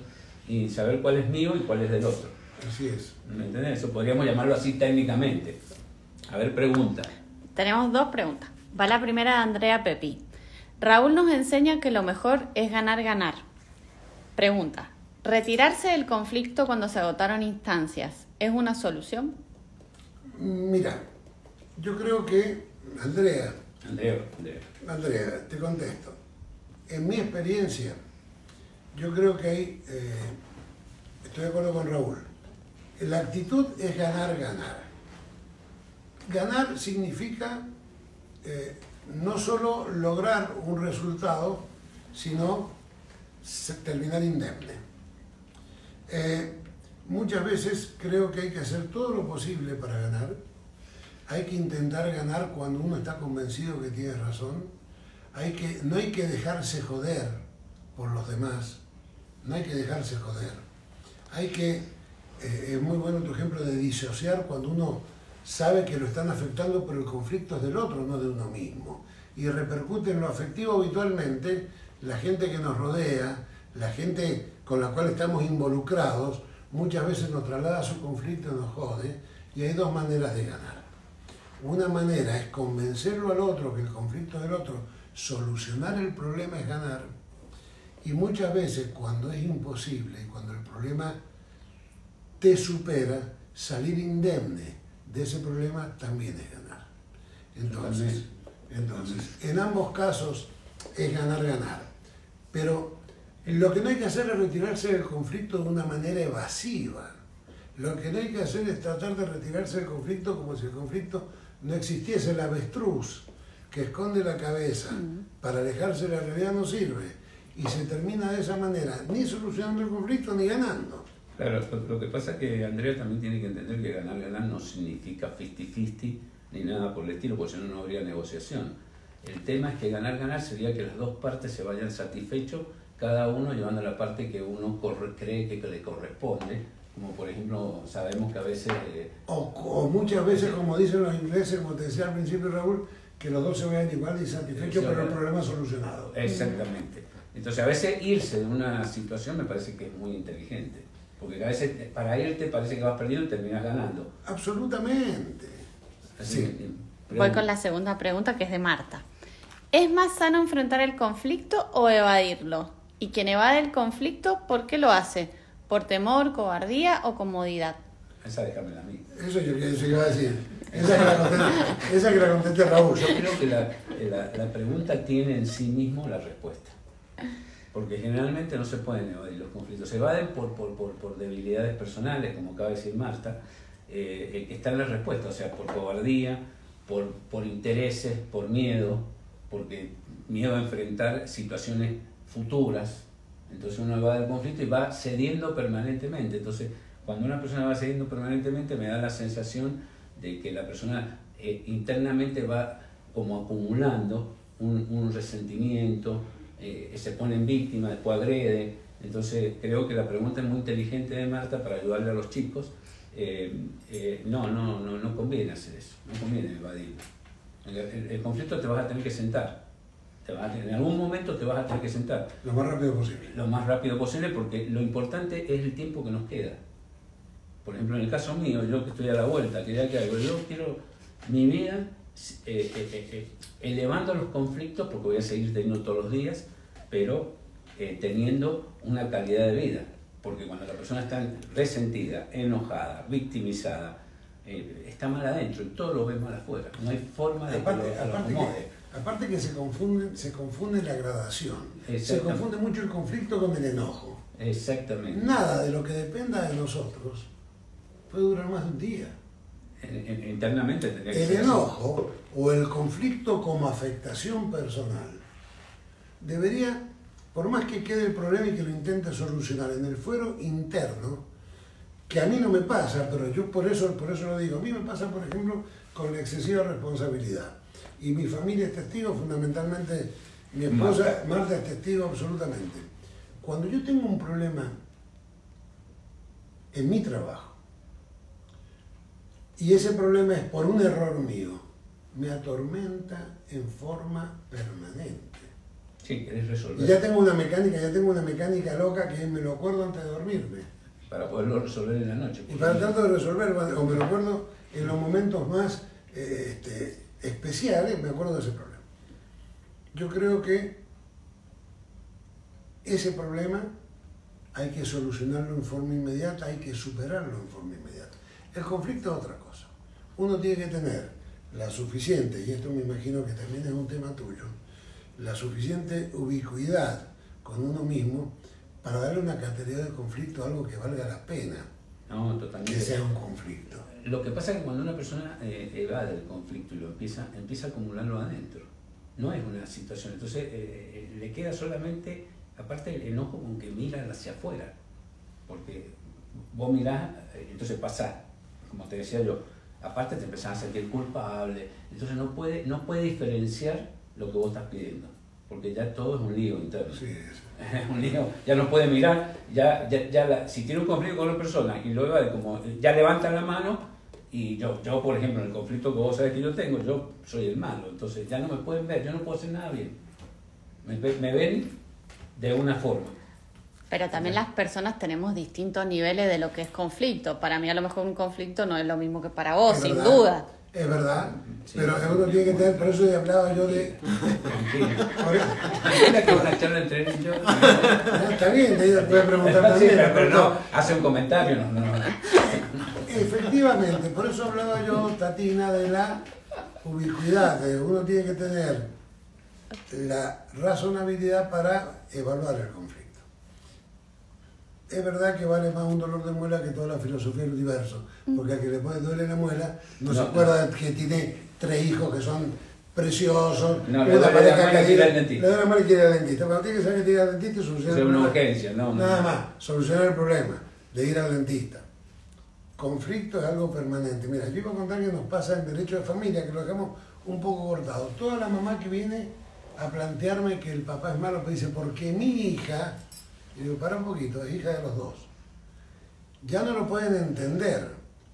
y saber cuál es mío y cuál es del otro. Así es. ¿Me entendés? Eso podríamos llamarlo así técnicamente. A ver, pregunta. Tenemos dos preguntas. Va la primera de Andrea Pepi. Raúl nos enseña que lo mejor es ganar, ganar. Pregunta. ¿Retirarse del conflicto cuando se agotaron instancias es una solución? Mira, yo creo que, Andrea, Andrea, Andrea. Andrea, te contesto. En mi experiencia, yo creo que hay, eh, estoy de acuerdo con Raúl, la actitud es ganar, ganar. Ganar significa eh, no solo lograr un resultado, sino terminar indemne. Eh, muchas veces creo que hay que hacer todo lo posible para ganar. Hay que intentar ganar cuando uno está convencido que tiene razón. Hay que, no hay que dejarse joder por los demás. No hay que dejarse joder. Hay que, eh, es muy bueno tu ejemplo de disociar cuando uno sabe que lo están afectando, pero el conflicto del otro, no de uno mismo. Y repercute en lo afectivo habitualmente la gente que nos rodea, la gente con la cual estamos involucrados, muchas veces nos traslada su conflicto y nos jode. Y hay dos maneras de ganar. Una manera es convencerlo al otro que el conflicto del otro, solucionar el problema es ganar. Y muchas veces cuando es imposible cuando el problema te supera, salir indemne de ese problema también es ganar. Entonces, entonces en ambos casos es ganar, ganar. Pero lo que no hay que hacer es retirarse del conflicto de una manera evasiva. Lo que no hay que hacer es tratar de retirarse del conflicto como si el conflicto no existiese. El avestruz que esconde la cabeza para alejarse de la realidad no sirve. Y se termina de esa manera, ni solucionando el conflicto ni ganando. Claro, lo, que pasa es que Andrea también tiene que entender que ganar, ganar no significa 50-50 ni nada por el estilo, porque si no, no habría negociación. El tema es que ganar, ganar sería que las dos partes se vayan satisfechos, cada uno llevando la parte que uno corre- cree que le corresponde. Como por ejemplo, sabemos que a veces eh, O, o muchas veces, como dicen los ingleses, como te decía al principio Raúl, que los dos se vayan igual y satisfechos, pero el problema solucionado. Exactamente. Entonces, a veces irse de una situación me parece que es muy inteligente. Porque a veces para irte parece que vas perdiendo y terminas ganando. Absolutamente. Así Sí. que, Voy con la segunda pregunta que es de Marta. ¿Es más sano enfrentar el conflicto o evadirlo? Y quien evade el conflicto, ¿por qué lo hace? ¿Por temor, cobardía o comodidad? Esa déjamela a mí. Eso yo, eso iba a decir. Esa que la conteste, esa que la conteste Raúl. Yo creo que la, la- la pregunta tiene en sí mismo la respuesta. Porque generalmente no se pueden evadir los conflictos. Se evaden por, por, por, por debilidades personales, como acaba de decir Marta. Eh, eh, está en la respuesta, o sea, por cobardía, por, por intereses, por miedo, porque miedo a enfrentar situaciones futuras. Entonces uno evade el conflicto y va cediendo permanentemente. Entonces, cuando una persona va cediendo permanentemente, me da la sensación de que la persona eh, internamente va como acumulando un, un resentimiento, eh, se pone en víctima, después agrede. Entonces, creo que la pregunta es muy inteligente de Marta para ayudarle a los chicos. Eh, eh, no, no, no, no conviene hacer eso, no conviene evadirlo. El, el- el conflicto te vas a tener que sentar. Te vas a tener- en algún momento te vas a tener que sentar Lo más rápido posible. lo más rápido posible porque lo importante es el tiempo que nos queda. Por ejemplo, en el caso mío, yo que estoy a la vuelta, quería que algo, yo quiero mi vida eh, eh, eh, elevando los conflictos, porque voy a seguir teniendo todos los días, pero teniendo una calidad de vida. Porque cuando la persona está resentida, enojada, victimizada, está mal adentro y todo lo ve mal afuera. No hay forma de que Aparte, lo, lo aparte, que, aparte que se confunde, se confunde la gradación. Se confunde mucho el conflicto con el enojo. Exactamente. Nada de lo que dependa de nosotros puede durar más de un día. En- en- internamente tendría que El ser así. enojo o el conflicto como afectación personal debería, por más que quede el problema y que lo intente solucionar en el fuero interno, que a mí no me pasa, pero yo por eso, por eso lo digo, a mí me pasa, por ejemplo, con la excesiva responsabilidad. Y mi familia es testigo, fundamentalmente mi esposa, Marta, es testigo absolutamente. Cuando yo tengo un problema en mi trabajo, y ese problema es por un error mío, me atormenta en forma permanente. Sí, querés resolver. Y ya tengo una mecánica, ya tengo una mecánica loca que me lo acuerdo antes de dormirme. Para poderlo resolver en la noche. Y para tratar de resolver, o me lo acuerdo en los momentos más eh, este, especiales, me acuerdo de ese problema. Yo creo que ese problema hay que solucionarlo en forma inmediata, hay que superarlo en forma inmediata. El conflicto es otra cosa. Uno tiene que tener la suficiente, y esto me imagino que también es un tema tuyo, la suficiente ubicuidad con uno mismo para darle una categoría de conflicto a algo que valga la pena No, que totalmente. sea un conflicto. Lo que pasa es que cuando una persona eh, evade el conflicto y lo empieza, empieza a acumularlo adentro. No es una situación. Entonces eh, eh, le queda solamente, aparte el enojo con que mira hacia afuera. Porque vos mirás, eh, entonces pasás, como te decía yo, aparte te empezás a sentir culpable. Entonces no puede, no puede diferenciar lo que vos estás pidiendo. Porque ya todo es un lío interno. Sí, es- Es un lío, ya no puede mirar, ya, ya, ya la- si tiene un conflicto con una persona y evade como, ya levanta la mano y yo, yo, por ejemplo, en el conflicto que vos sabés que yo tengo, yo soy el malo, entonces ya no me pueden ver, yo no puedo hacer nada bien. Me ven de una forma. Pero también las personas tenemos distintos niveles de lo que es conflicto. Para mí a lo mejor un conflicto no es lo mismo que para vos, es sin verdad, duda. Es verdad, Sí. pero uno tiene que tener, por eso le hablaba yo de... Tranquila. que una charla entre yo. No, está bien, ella puede preguntar también. pero, no, hace un comentario, no, no, no. Efectivamente, por eso hablaba yo, Tatina, de la ubicuidad, de uno tiene que tener la razonabilidad para evaluar el conflicto. Es verdad que vale más un dolor de muela que toda la filosofía del universo, porque a que le puede duele la muela, no, se No. acuerda que tiene tres hijos que son preciosos, No, le duele la mano y quiere ir al dentista. le duele la mano y quiere ir al dentista. Pero tiene que saber que tiene que ir al dentista y solucionar Es el una problema. urgencia, no, no. Nada más, solucionar el problema de ir al dentista. Conflicto es algo permanente. Mira, yo iba a contar que nos pasa en derecho de familia, que lo dejamos un poco cortado. Toda la mamá que viene a plantearme que el papá es malo, me dice, porque mi hija, y digo, para un poquito, es hija de los dos. Ya no lo pueden entender,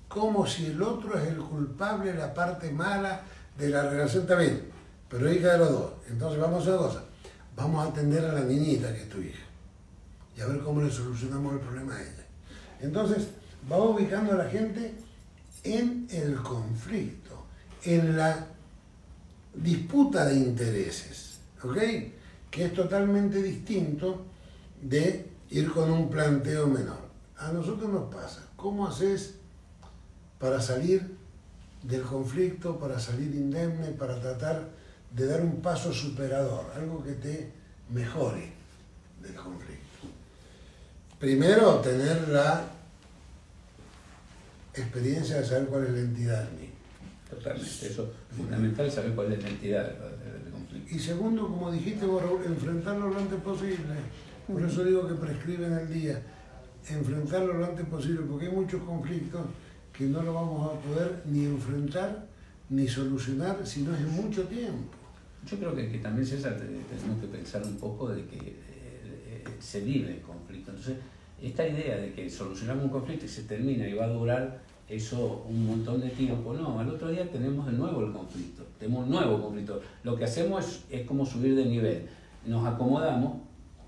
como si el otro es el culpable, la parte mala de la relación también, pero hija de los dos. Entonces vamos a una cosa, vamos a atender a la niñita que es tu hija y a ver cómo le solucionamos el problema a ella. Entonces, va ubicando a la gente en el conflicto, en la disputa de intereses, ¿ok? Que es totalmente distinto de ir con un planteo menor. A nosotros nos pasa, ¿cómo haces para salir del conflicto, para salir indemne, para tratar de dar un paso superador, algo que te mejore del conflicto? Primero, tener la experiencia de saber cuál es la entidad de mí. Totalmente, eso es fundamental saber cuál es la entidad del conflicto. Y segundo, como dijiste Raúl, enfrentarlo lo antes posible. Por eso digo que prescriben el día. Enfrentarlo lo antes posible, porque hay muchos conflictos que no lo vamos a poder ni enfrentar ni solucionar si no es en mucho tiempo. Yo creo que, que también, César, te- tenemos que pensar un poco de que eh, eh, se vive el conflicto. Entonces, esta idea de que solucionamos un conflicto y se termina y va a durar eso un montón de tiempo, no, al otro día tenemos de nuevo el conflicto, tenemos un nuevo conflicto. Lo que hacemos es, es como subir de nivel. Nos acomodamos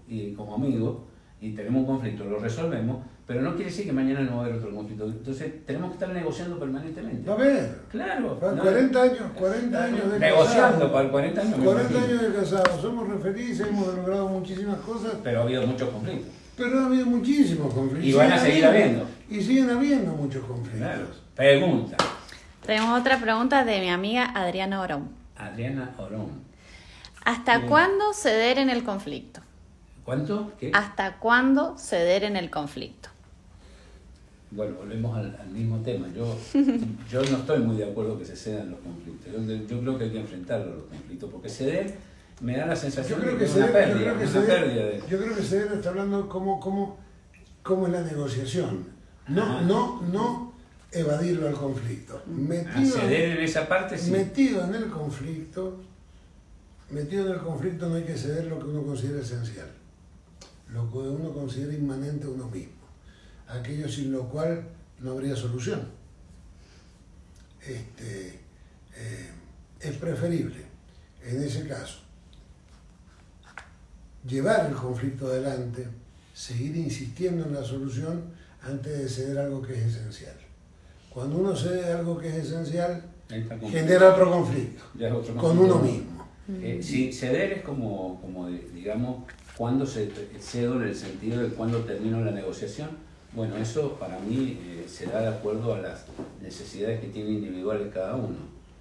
y, como amigos y tenemos un conflicto, lo resolvemos, pero no quiere decir que mañana no va a haber otro conflicto. Entonces, tenemos que estar negociando permanentemente. A ver, Claro. ¿no? 40 años, 40 años de Negociando casado. para 40 años. me 40 imagino. años de casados, somos re felices, hemos logrado muchísimas cosas, Pero ha habido muchos conflictos. pero ha habido muchísimos conflictos. Y van a seguir habiendo. Y siguen habiendo muchos conflictos. Claro. Pregunta. Tenemos otra pregunta de mi amiga Adriana Orón. Adriana Orón. ¿Hasta cuándo ceder en el conflicto? ¿Cuánto? ¿Qué? ¿Hasta cuándo ceder en el conflicto? Bueno, volvemos al, al mismo tema. Yo, yo no estoy muy de acuerdo que se cedan los conflictos. Yo, yo creo que hay que enfrentarlos los conflictos, porque ceder me da la Yo sensación creo de que que es una Ceder, yo pérdida, creo que una Ceder- pérdida de... yo creo que Ceder está hablando cómo, cómo, cómo es la negociación. No, Ajá. no, no evadirlo al conflicto. A Metido, ceder en esa parte sí. metido en el conflicto, metido en el conflicto no hay que ceder lo que uno considera esencial, lo que uno considera inmanente a uno mismo, aquello sin lo cual no habría solución. Este, eh, es preferible, en ese caso, llevar el conflicto adelante, seguir insistiendo en la solución antes de ceder algo que es esencial. Cuando uno cede algo que es esencial, genera otro conflicto con uno mismo. Eh, sí, ceder es como, como digamos, cuando se cedo en el sentido de cuando termino la negociación. Bueno, eso para mí eh, se da de acuerdo a las necesidades que tiene individuales cada uno,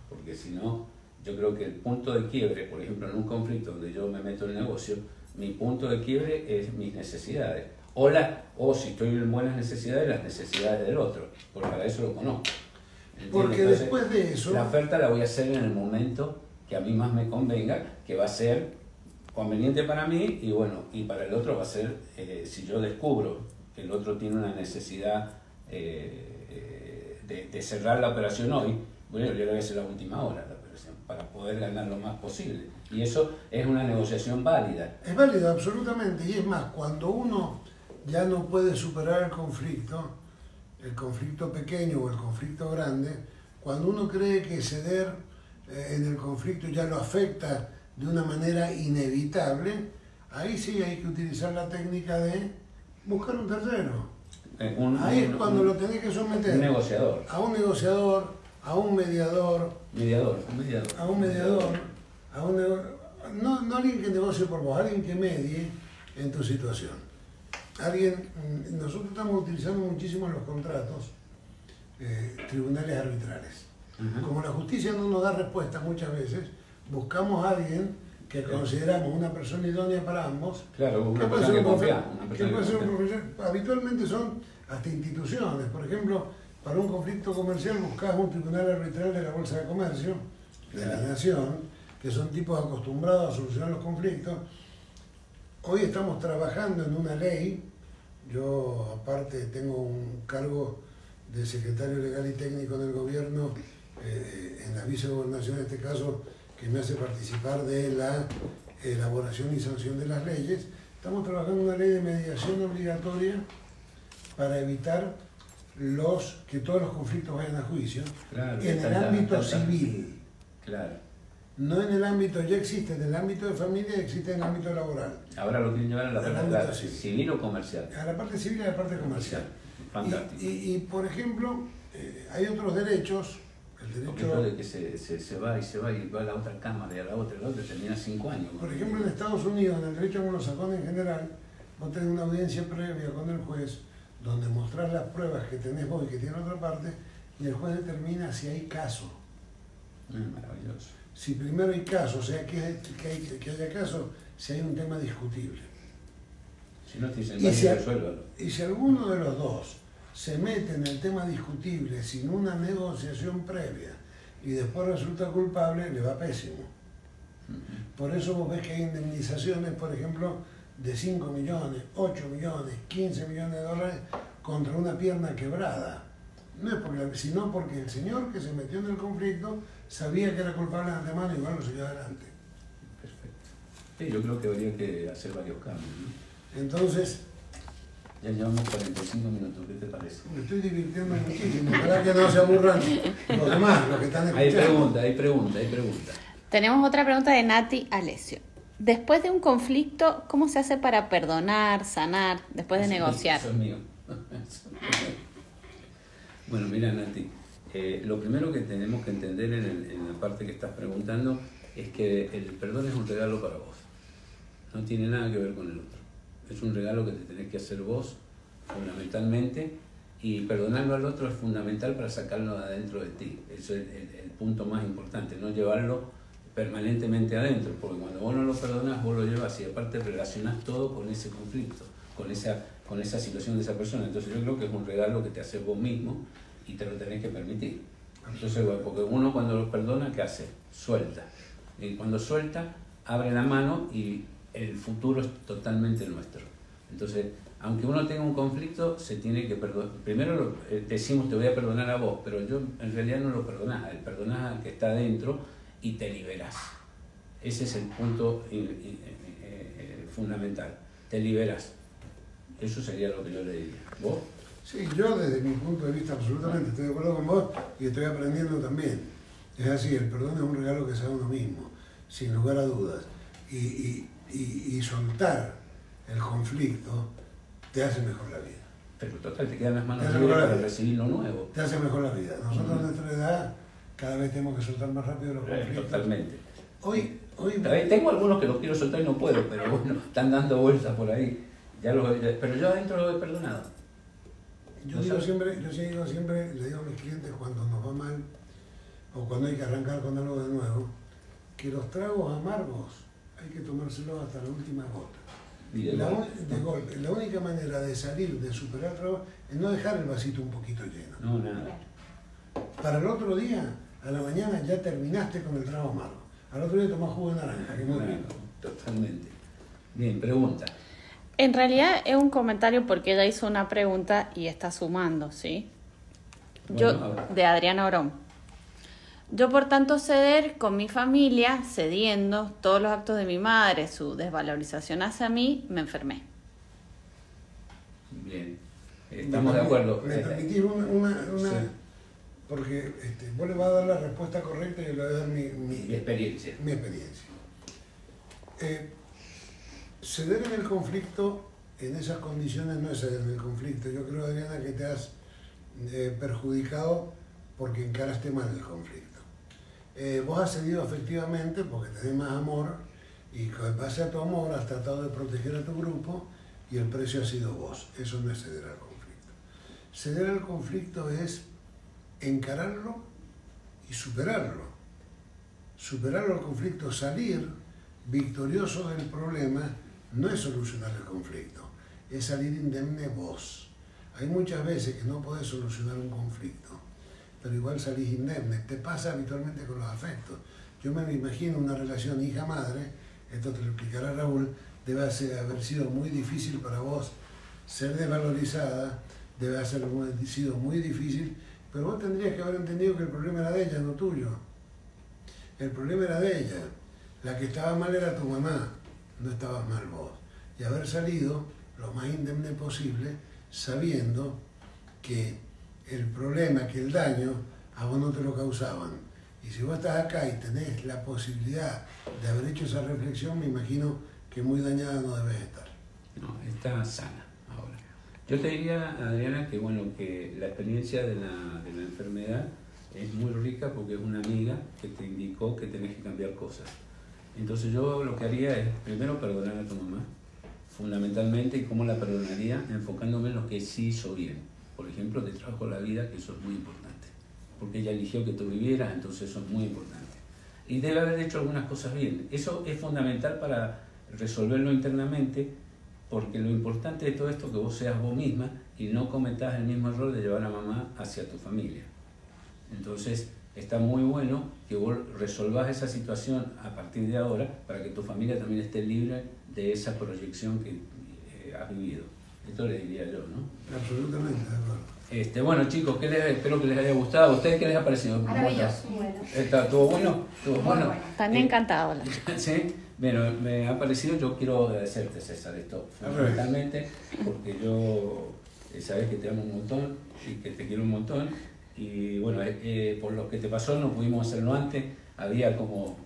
porque si no, yo creo que el punto de quiebre, por ejemplo, en un conflicto donde yo me meto en el negocio, mi punto de quiebre es mis necesidades. O, la, o si estoy en buenas necesidades, las necesidades del otro, porque para eso lo conozco. ¿entiendes? Porque Entonces, después de eso, la oferta la voy a hacer en el momento que a mí más me convenga, que va a ser conveniente para mí y bueno, y para el otro va a ser, eh, si yo descubro que el otro tiene una necesidad eh, eh, de, cerrar la operación hoy, bueno, yo le voy a hacer la última hora para poder ganar lo más posible. Y eso es una negociación válida. es válido absolutamente. Y es más, cuando uno ya no puede superar el conflicto, el conflicto pequeño o el conflicto grande, cuando uno cree que ceder en el conflicto ya lo afecta de una manera inevitable, ahí sí hay que utilizar la técnica de buscar un tercero. Eh, un- Ahí es cuando un- lo tenés que someter un negociador, a un negociador, a un mediador, mediador, mediador. a un mediador, a un no, no alguien que negocie por vos, alguien que medie en tu situación. Alguien, mm, nosotros estamos utilizando muchísimo los contratos eh, tribunales arbitrales. Como la justicia no nos da respuesta muchas veces, buscamos a alguien que consideramos una persona idónea para ambos. Claro, una persona que que persona puede un profesional. Habitualmente son hasta instituciones. Por ejemplo, para un conflicto comercial buscas un tribunal arbitral de la Bolsa de Comercio, de la Nación, que son tipos acostumbrados a solucionar los conflictos. Hoy estamos trabajando en una ley, yo aparte tengo un cargo de secretario legal y técnico en el gobierno, eh, en la vicegobernación en este caso, que me hace participar de la elaboración y sanción de las leyes. Estamos trabajando una ley de mediación obligatoria para evitar los que todos los conflictos vayan a juicio Claro, en el ámbito civil. Claro. No en el ámbito, ya existe en el ámbito de familia existe en el ámbito laboral. Ahora lo quieren llevar a la Al parte civil. civil o comercial. A la parte civil y a la parte comercial. Fantástico. Y, y- y, por ejemplo, eh, hay otros derechos, el Porque derecho, de que se, se, se va y se va y va a la otra cámara y a la otra a la otra, termina cinco años. por ejemplo, en Estados Unidos, en el derecho anglosajón en general, vos tenés una audiencia previa con el juez donde mostrás las pruebas que tenés vos y que tiene otra parte y el juez determina si hay caso. Mm, maravilloso. Si primero hay caso, o sea, que, que, hay- que haya caso, si hay un tema discutible. Si no te dicen, Y si- resuélvalo. Y si alguno de los dos se mete en el tema discutible sin una negociación previa y después resulta culpable, le va pésimo. Por eso vos ves que hay indemnizaciones, por ejemplo, de 5 millones, 8 millones, 15 millones de dólares contra una pierna quebrada. No es porque, sino porque el señor que se metió en el conflicto sabía que era culpable de antemano y igual lo siguió adelante. Perfecto. Sí, yo creo que habría que hacer varios cambios. ¿no? Entonces, Ya llevamos 45 minutos, ¿qué te parece? me estoy divirtiendo muchísimo. Ojalá que no se aburran los demás, los que están Hay escuchando. pregunta, hay pregunta, hay pregunta. Tenemos otra pregunta de Nati Alessio. Después de un conflicto, ¿cómo se hace para perdonar, sanar, después de Eso negociar? Eso es mío. bueno, mira, Nati, eh, lo primero que tenemos que entender en, el- en la parte que estás preguntando es que el perdón es un regalo para vos. No tiene nada que ver con el otro. Es un regalo que te tenés que hacer vos, fundamentalmente, y perdonarlo al otro es fundamental para sacarlo de adentro de ti. Eso es el, punto más importante, no llevarlo permanentemente adentro, porque cuando vos no lo perdonás, vos lo llevas y aparte relacionás todo con ese conflicto, con esa, con esa situación de esa persona. Entonces yo creo que es un regalo que te haces vos mismo y te lo tenés que permitir. Entonces, bueno, porque uno cuando lo perdona, ¿qué hace? Suelta. Y cuando suelta, abre la mano y el futuro es totalmente nuestro. Entonces, aunque uno tenga un conflicto, se tiene que perdonar. Primero eh, decimos te voy a perdonar a vos, pero yo en realidad no lo perdonás, el perdonás al que está adentro y te liberás. Ese es el punto eh, eh, fundamental. Te liberás. Eso sería lo que yo le diría. ¿Vos? Sí, yo desde mi punto de vista absolutamente estoy de acuerdo con vos y estoy aprendiendo también. Es así, el perdón es un regalo que se da uno mismo, sin lugar a dudas. Y- y- y soltar el conflicto te hace mejor la vida. Pero total, te quedan las manos libres para recibir lo nuevo. Te hace mejor la vida. Nosotros a nuestra edad cada vez tenemos que soltar más rápido los Eh, conflictos. Totalmente. Hoy, hoy Tengo algunos que los quiero soltar y no puedo, pero bueno, están dando vueltas por ahí. Ya los, pero yo adentro lo he perdonado. Yo ¿No digo sabes? siempre, yo digo siempre, le digo a mis clientes cuando nos va mal o cuando hay que arrancar con algo de nuevo, que los tragos amargos hay que tomárselos hasta la última gota. Y de La, golpe. un- de golpe. La única manera de salir, de superar tragos, es no dejar el vasito un poquito lleno. No, nada. Para el otro día, a la mañana, ya terminaste con el trago amargo. Al otro día tomás jugo de naranja, que muy rico. Totalmente. Bien, pregunta. En realidad es un comentario porque ella hizo una pregunta y está sumando, ¿sí? Yo, Bueno, de Adriana Orón. Yo, por tanto, ceder con mi familia, cediendo todos los actos de mi madre, su desvalorización hacia mí, me enfermé. Bien. Estamos ¿Me de acuerdo. ¿Me permitís una, una- una- Sí. Porque este, vos le vas a dar la respuesta correcta y yo le voy a dar mi, mi- Mi experiencia. mi experiencia. Eh, ceder en el conflicto en esas condiciones no es ceder en el conflicto. Yo creo, Adriana, que te has eh, perjudicado porque encaraste mal el conflicto. Eh, vos has cedido efectivamente porque tenés más amor y con base a tu amor has tratado de proteger a tu grupo y el precio ha sido vos. Eso no es ceder al conflicto. Ceder al conflicto es encararlo y superarlo. Superarlo al conflicto, salir victorioso del problema, no es solucionar el conflicto, es salir indemne vos. Hay muchas veces que no podés solucionar un conflicto, pero igual salís indemne. Te pasa habitualmente con los afectos. Yo me imagino una relación hija-madre, esto te lo explicará Raúl, debe haber sido muy difícil para vos ser desvalorizada, debe haber sido muy difícil, pero vos tendrías que haber entendido que el problema era de ella, no tuyo. El problema era de ella. La que estaba mal era tu mamá, no estabas mal vos. Y haber salido lo más indemne posible, sabiendo que el problema, que el daño, a vos no te lo causaban. Y si vos estás acá y tenés la posibilidad de haber hecho esa reflexión, me imagino que muy dañada no debes estar. No, está sana ahora. Yo te diría, Adriana, que bueno, que la experiencia de la, de la enfermedad es muy rica porque es una amiga que te indicó que tenés que cambiar cosas. Entonces yo lo que haría es primero perdonar a tu mamá, fundamentalmente, y cómo la perdonaría, enfocándome en lo que sí hizo bien. Por ejemplo, te trajo la vida, que eso es muy importante, porque ella eligió que tú vivieras, entonces eso es muy importante. Y debe haber hecho algunas cosas bien. Eso es fundamental para resolverlo internamente, porque lo importante de todo esto es que vos seas vos misma y no cometas el mismo error de llevar a mamá hacia tu familia. Entonces, está muy bueno que vos resolvas esa situación a partir de ahora para que tu familia también esté libre de esa proyección que eh, has vivido. Esto le diría yo, ¿no? Absolutamente, de acuerdo. Este, bueno, chicos, ¿qué les, espero que les haya gustado. ¿A ustedes qué les ha parecido? Maravilloso. Bueno. ¿Está, ¿Estuvo bueno? ¿Estuvo bueno? bueno. También Eh, encantado. la- Sí, bueno, me ha parecido, yo quiero agradecerte César esto, fundamentalmente, porque yo eh, sabes que te amo un montón y que te quiero un montón, y bueno, eh, eh, por lo que te pasó no pudimos hacerlo antes, había como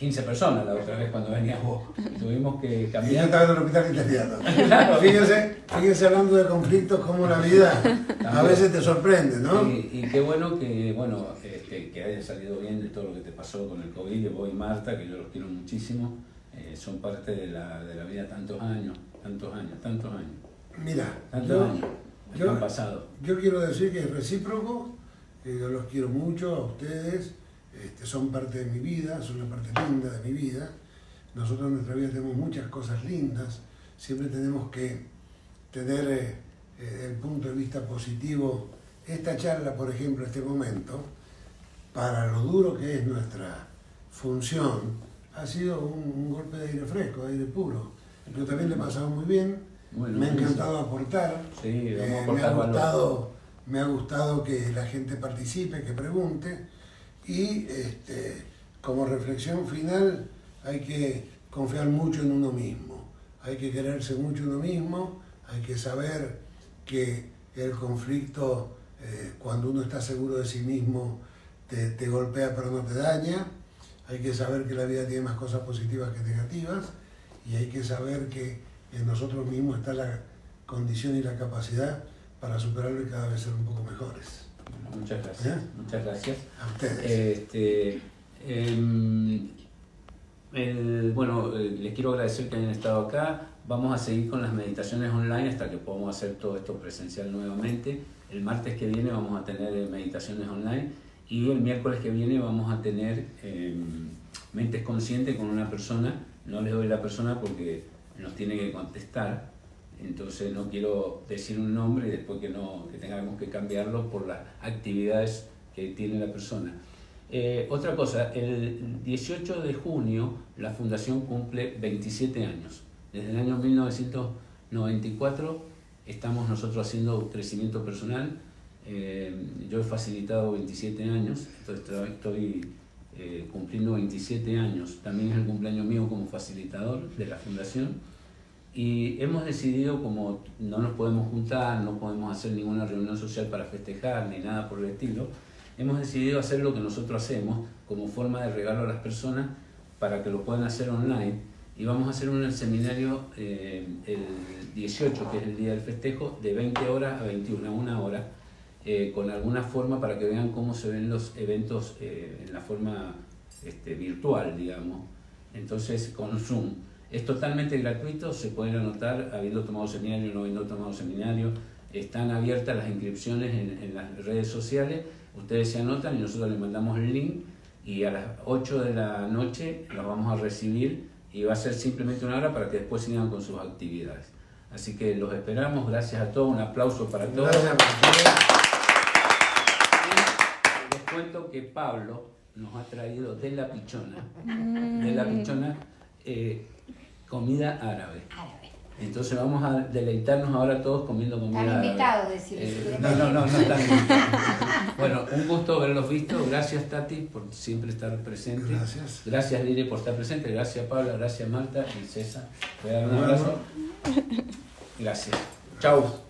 15 personas la otra vez cuando venías vos, tuvimos que Y yo cambiar. estaba en el hospital italiano. Claro. Fíjense, fíjense hablando de conflictos, como la vida a veces te sorprende, ¿no? Y, y qué bueno que, bueno, este, que haya salido bien de todo lo que te pasó con el COVID, vos y Marta, que yo los quiero muchísimo, eh, son parte de la, de la vida tantos años, tantos años, tantos años, Mira, tantos yo, años yo- han pasado. yo quiero decir que es recíproco, que yo los quiero mucho a ustedes, este, son parte de mi vida, son una parte linda de mi vida. Nosotros en nuestra vida tenemos muchas cosas lindas, siempre tenemos que tener eh, eh, el punto de vista positivo. Esta charla, por ejemplo, este momento, para lo duro que es nuestra función, ha sido un, un golpe de aire fresco, de aire puro. Yo también le he pasado muy bien, Bueno, me ha encantado aportar. Sí, vamos a Eh, me, ha valor. gustado, me ha gustado que la gente participe, que pregunte. Y este, como reflexión final, hay que confiar mucho en uno mismo. Hay que quererse mucho uno mismo. Hay que saber que el conflicto, eh, cuando uno está seguro de sí mismo, te, te golpea pero no te daña. Hay que saber que la vida tiene más cosas positivas que negativas. Y hay que saber que en nosotros mismos está la condición y la capacidad para superarlo y cada vez ser un poco mejores. Muchas gracias, ¿Eh? muchas gracias. A ustedes. Este, em, el- bueno, eh, les quiero agradecer que hayan estado acá. Vamos a seguir con las meditaciones online hasta que podamos hacer todo esto presencial nuevamente. El martes que viene vamos a tener eh, meditaciones online y el miércoles que viene vamos a tener em, mentes conscientes con una persona. No les doy la persona porque nos tiene que contestar. Entonces no quiero decir un nombre y después que, no, que tengamos que cambiarlo por las actividades que tiene la persona. Eh, otra cosa, el 18 de junio la fundación cumple 27 años. Desde el año 1994 estamos nosotros haciendo crecimiento personal. Eh, yo he facilitado 27 años, entonces estoy- eh, cumpliendo 27 años. También es el cumpleaños mío como facilitador de la fundación. Y hemos decidido, como no nos podemos juntar, no podemos hacer ninguna reunión social para festejar ni nada por el estilo, hemos decidido hacer lo que nosotros hacemos como forma de regalo a las personas para que lo puedan hacer online. Y vamos a hacer un seminario eh, el 18, que es el día del festejo, de 20 horas a 21, a una hora, eh, con alguna forma para que vean cómo se ven los eventos eh, en la forma este, virtual, digamos. Entonces, con Zoom. Es totalmente gratuito, se pueden anotar habiendo tomado seminario o no habiendo tomado seminario. Están abiertas las inscripciones en, en las redes sociales. Ustedes se anotan y nosotros les mandamos el link y a las 8 de la noche los vamos a recibir y va a ser simplemente una hora para que después sigan con sus actividades. Así que los esperamos, gracias a todos, un aplauso para todos. Y les cuento que Pablo nos ha traído de la pichona, de la pichona, eh, comida árabe. Árabe. Entonces vamos a deleitarnos ahora todos comiendo comida Están árabe. invitados, decirles, Eh, no, no, no, no están invitados. Bueno, un gusto haberlos visto. Gracias Tati por siempre estar presente. Gracias. Gracias Lili por estar presente. Gracias Paula, gracias Marta y César. Voy a dar un Bueno. abrazo. Gracias. Chau.